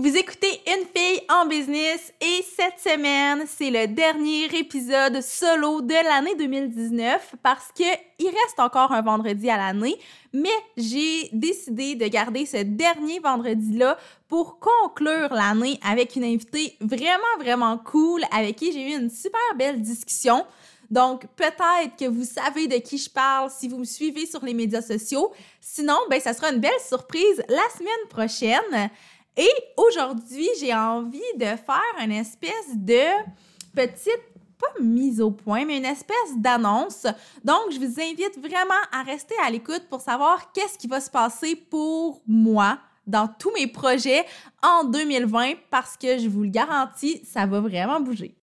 Vous écoutez Une fille en business et cette semaine, c'est le dernier épisode solo de l'année 2019 parce que il reste encore un vendredi à l'année, mais j'ai décidé de garder ce dernier vendredi-là pour conclure l'année avec une invitée vraiment, vraiment cool avec qui j'ai eu une super belle discussion. Donc, peut-être que vous savez de qui je parle si vous me suivez sur les médias sociaux. Sinon, ben, ça sera une belle surprise la semaine prochaine. Et aujourd'hui, j'ai envie de faire une espèce de petite, pas mise au point, mais une espèce d'annonce. Donc, je vous invite vraiment à rester à l'écoute pour savoir qu'est-ce qui va se passer pour moi dans tous mes projets en 2020 parce que je vous le garantis, ça va vraiment bouger.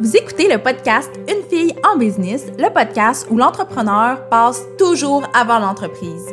Vous écoutez le podcast Une fille en business, le podcast où l'entrepreneur passe toujours avant l'entreprise.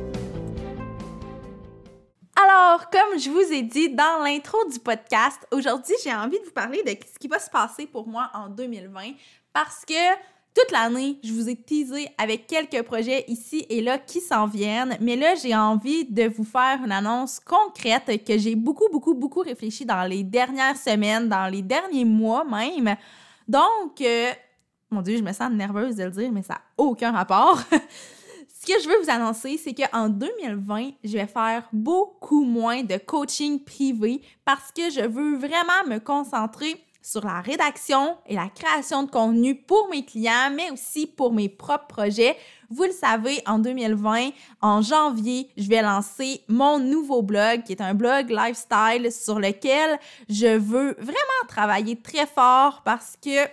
Comme je vous ai dit dans l'intro du podcast, aujourd'hui, j'ai envie de vous parler de ce qui va se passer pour moi en 2020 parce que toute l'année, je vous ai teasé avec quelques projets ici et là qui s'en viennent, mais là, j'ai envie de vous faire une annonce concrète que j'ai beaucoup, beaucoup, beaucoup réfléchi dans les dernières semaines, dans les derniers mois même. Donc, euh, mon Dieu, je me sens nerveuse de le dire, mais ça n'a aucun rapport. Ce que je veux vous annoncer, c'est qu'en 2020, je vais faire beaucoup moins de coaching privé parce que je veux vraiment me concentrer sur la rédaction et la création de contenu pour mes clients, mais aussi pour mes propres projets. Vous le savez, en 2020, en janvier, je vais lancer mon nouveau blog qui est un blog lifestyle sur lequel je veux vraiment travailler très fort parce que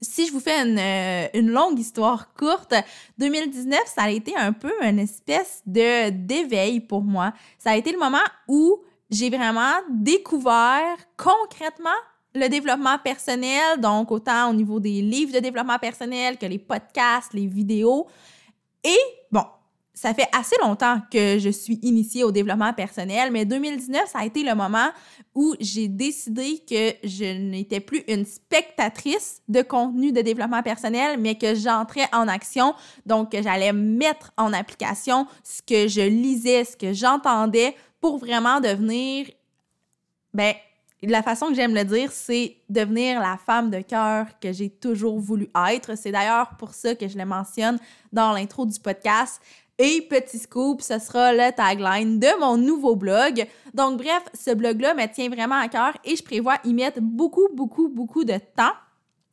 si je vous fais une, euh, une, longue histoire courte, 2019, ça a été un peu une espèce de d'éveil pour moi. Ça a été le moment où j'ai vraiment découvert concrètement le développement personnel, donc autant au niveau des livres de développement personnel que les podcasts, les vidéos. Et bon, ça fait assez longtemps que je suis initiée au développement personnel, mais 2019, ça a été le moment où j'ai décidé que je n'étais plus une spectatrice de contenu de développement personnel, mais que j'entrais en action, donc que j'allais mettre en application ce que je lisais, ce que j'entendais pour vraiment devenir, ben, la façon que j'aime le dire, c'est devenir la femme de cœur que j'ai toujours voulu être. C'est d'ailleurs pour ça que je le mentionne dans l'intro du podcast. Et petit scoop, ce sera le tagline de mon nouveau blog. Donc bref, ce blog-là me tient vraiment à cœur et je prévois y mettre beaucoup, beaucoup, beaucoup de temps.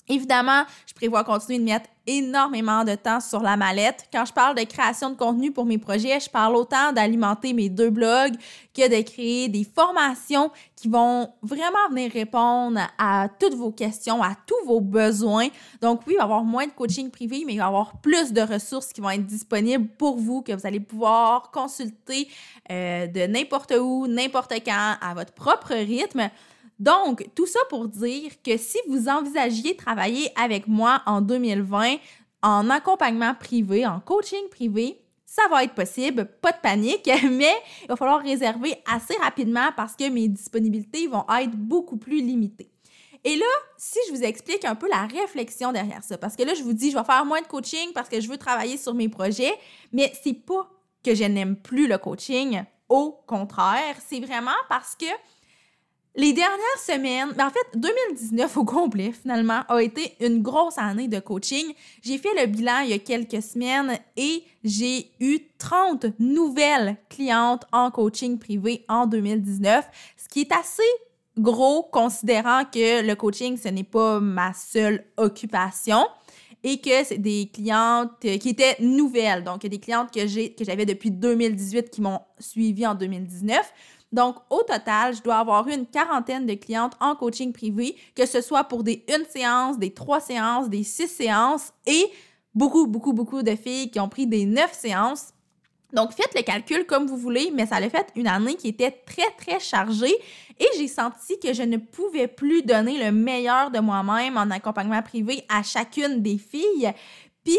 Évidemment, je prévois continuer de mettre énormément de temps sur la mallette. Quand je parle de création de contenu pour mes projets, je parle autant d'alimenter mes deux blogs que de créer des formations qui vont vraiment venir répondre à toutes vos questions, à tous vos besoins. Donc oui, il va y avoir moins de coaching privé, mais il va y avoir plus de ressources qui vont être disponibles pour vous, que vous allez pouvoir consulter euh, de n'importe où, n'importe quand, à votre propre rythme. Donc, tout ça pour dire que si vous envisagiez travailler avec moi en 2020 en accompagnement privé, en coaching privé, ça va être possible, pas de panique, mais il va falloir réserver assez rapidement parce que mes disponibilités vont être beaucoup plus limitées. Et là, si je vous explique un peu la réflexion derrière ça, parce que là, je vous dis, je vais faire moins de coaching parce que je veux travailler sur mes projets, mais c'est pas que je n'aime plus le coaching. Au contraire, c'est vraiment parce que les dernières semaines, ben en fait, 2019 au complet, finalement, a été une grosse année de coaching. J'ai fait le bilan il y a quelques semaines et j'ai eu 30 nouvelles clientes en coaching privé en 2019, ce qui est assez gros considérant que le coaching, ce n'est pas ma seule occupation et que c'est des clientes qui étaient nouvelles. Donc, des clientes que j'avais depuis 2018 qui m'ont suivi en 2019. Donc, au total, je dois avoir eu une quarantaine de clientes en coaching privé, que ce soit pour des une séance, des trois séances, des six séances et beaucoup, beaucoup, beaucoup de filles qui ont pris des neuf séances. Donc, faites le calcul comme vous voulez, mais ça a fait une année qui était très, très chargée et j'ai senti que je ne pouvais plus donner le meilleur de moi-même en accompagnement privé à chacune des filles. Puis,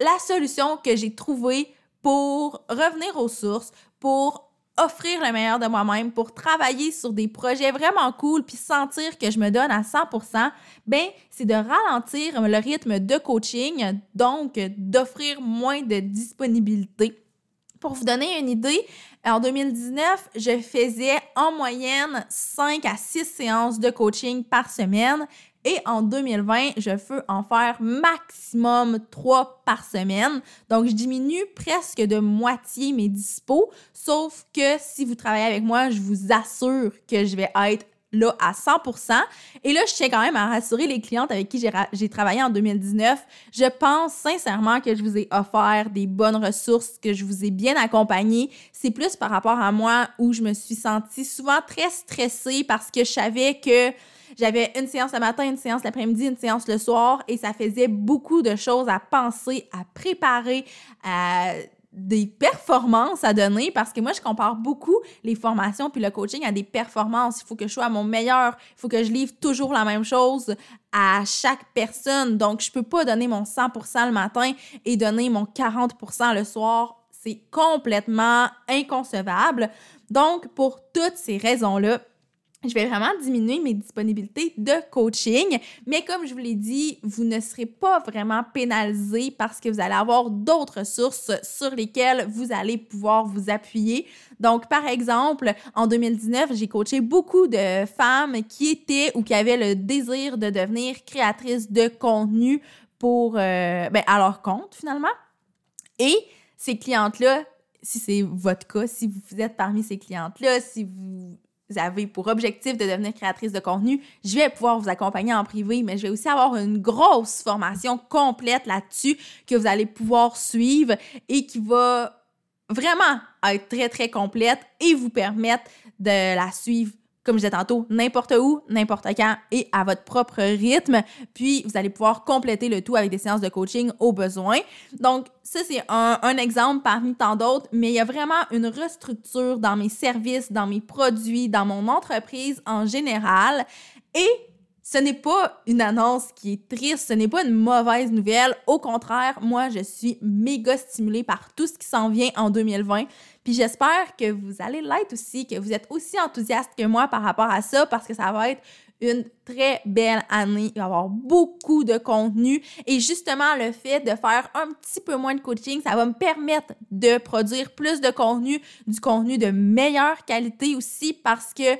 la solution que j'ai trouvée pour revenir aux sources, pour offrir le meilleur de moi-même, pour travailler sur des projets vraiment cool puis sentir que je me donne à 100%, ben c'est de ralentir le rythme de coaching, donc d'offrir moins de disponibilité. Pour vous donner une idée, en 2019, je faisais en moyenne 5 à 6 séances de coaching par semaine et en 2020, je veux en faire maximum 3 par semaine. Donc, je diminue presque de moitié mes dispos, sauf que si vous travaillez avec moi, je vous assure que je vais être là à 100%. Et là, je tiens quand même à rassurer les clientes avec qui j'ai travaillé en 2019. Je pense sincèrement que je vous ai offert des bonnes ressources, que je vous ai bien accompagné. C'est plus par rapport à moi où je me suis sentie souvent très stressée parce que je savais que j'avais une séance le matin, une séance l'après-midi, une séance le soir et ça faisait beaucoup de choses à penser, à préparer, à des performances à donner parce que moi, je compare beaucoup les formations puis le coaching à des performances. Il faut que je sois à mon meilleur. Il faut que je livre toujours la même chose à chaque personne. Donc, je peux pas donner mon 100% le matin et donner mon 40% le soir. C'est complètement inconcevable. Donc, pour toutes ces raisons-là, je vais vraiment diminuer mes disponibilités de coaching. Mais comme je vous l'ai dit, vous ne serez pas vraiment pénalisé parce que vous allez avoir d'autres sources sur lesquelles vous allez pouvoir vous appuyer. Donc, par exemple, en 2019, j'ai coaché beaucoup de femmes qui étaient ou qui avaient le désir de devenir créatrices de contenu pour, euh, ben, à leur compte finalement. Et ces clientes-là, si c'est votre cas, si vous êtes parmi ces clientes-là, si vous vous avez pour objectif de devenir créatrice de contenu, je vais pouvoir vous accompagner en privé, mais je vais aussi avoir une grosse formation complète là-dessus que vous allez pouvoir suivre et qui va vraiment être très, très complète et vous permettre de la suivre comme je disais tantôt, n'importe où, n'importe quand et à votre propre rythme. Puis, vous allez pouvoir compléter le tout avec des séances de coaching au besoin. Donc, ça, c'est un, exemple parmi tant d'autres, mais il y a vraiment une restructure dans mes services, dans mes produits, dans mon entreprise en général. Et ce n'est pas une annonce qui est triste, ce n'est pas une mauvaise nouvelle. Au contraire, moi, je suis méga stimulée par tout ce qui s'en vient en 2020. Puis j'espère que vous allez l'être aussi, que vous êtes aussi enthousiaste que moi par rapport à ça, parce que ça va être une très belle année. Il va y avoir beaucoup de contenu. Et justement, le fait de faire un petit peu moins de coaching, ça va me permettre de produire plus de contenu, du contenu de meilleure qualité aussi, parce que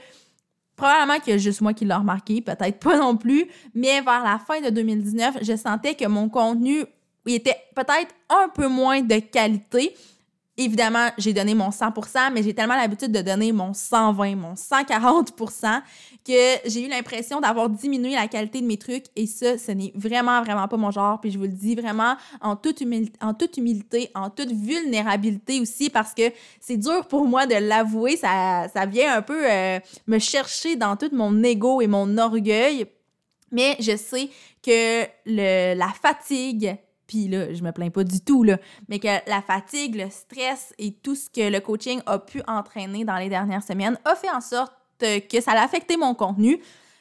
Probablement qu'il y a juste moi qui l'ai remarqué, peut-être pas non plus, mais vers la fin de 2019, je sentais que mon contenu était peut-être un peu moins de qualité. Évidemment, j'ai donné mon 100%, mais j'ai tellement l'habitude de donner mon 120, mon 140% que j'ai eu l'impression d'avoir diminué la qualité de mes trucs et ça, ce n'est vraiment, vraiment pas mon genre. Puis je vous le dis vraiment en toute, humilité, en toute vulnérabilité aussi parce que c'est dur pour moi de l'avouer. Ça, ça vient un peu euh, me chercher dans tout mon ego et mon orgueil. Mais je sais que le, la fatigue, puis là, je me plains pas du tout, mais que la fatigue, le stress et tout ce que le coaching a pu entraîner dans les dernières semaines a fait en sorte que ça a affecté mon contenu.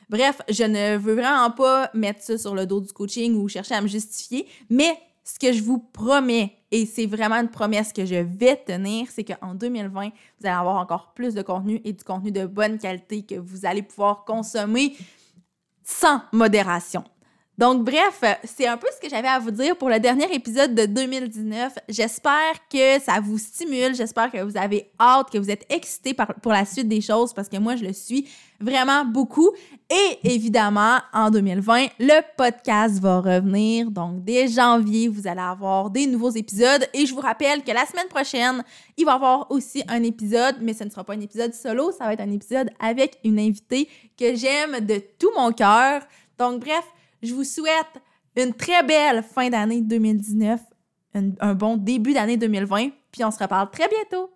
Bref, je ne veux vraiment pas mettre ça sur le dos du coaching ou chercher à me justifier, mais ce que je vous promets, et c'est vraiment une promesse que je vais tenir, c'est qu'en 2020, vous allez avoir encore plus de contenu et du contenu de bonne qualité que vous allez pouvoir consommer sans modération. Donc, bref, c'est un peu ce que j'avais à vous dire pour le dernier épisode de 2019. J'espère que ça vous stimule. J'espère que vous avez hâte, que vous êtes excités pour la suite des choses parce que moi, je le suis vraiment beaucoup. Et évidemment, en 2020, le podcast va revenir. Donc, dès janvier, vous allez avoir des nouveaux épisodes. Et je vous rappelle que la semaine prochaine, il va y avoir aussi un épisode, mais ce ne sera pas un épisode solo, ça va être un épisode avec une invitée que j'aime de tout mon cœur. Donc, bref, je vous souhaite une très belle fin d'année 2019, un, bon début d'année 2020, puis on se reparle très bientôt.